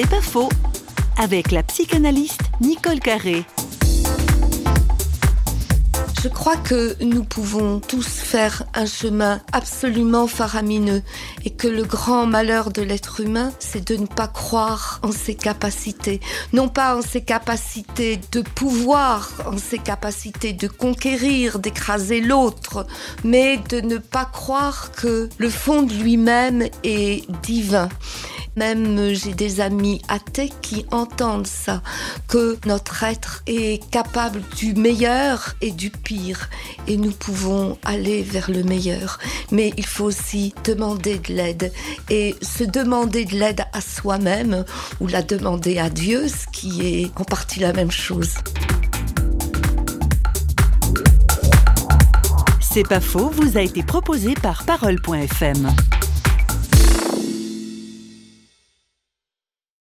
C'est pas faux. Avec la psychanalyste Nicole Carré. Je crois que nous pouvons tous faire un chemin absolument faramineux et que le grand malheur de l'être humain, c'est de ne pas croire en ses capacités. Non pas en ses capacités de pouvoir, en ses capacités de conquérir, d'écraser l'autre, mais de ne pas croire que le fond de lui-même est divin. Même j'ai des amis athées qui entendent ça, que notre être est capable du meilleur et du pire, et nous pouvons aller vers le meilleur. Mais il faut aussi demander de l'aide, et se demander de l'aide à soi-même, ou la demander à Dieu, ce qui est en partie la même chose. C'est pas faux, vous a été proposé par parole.fm.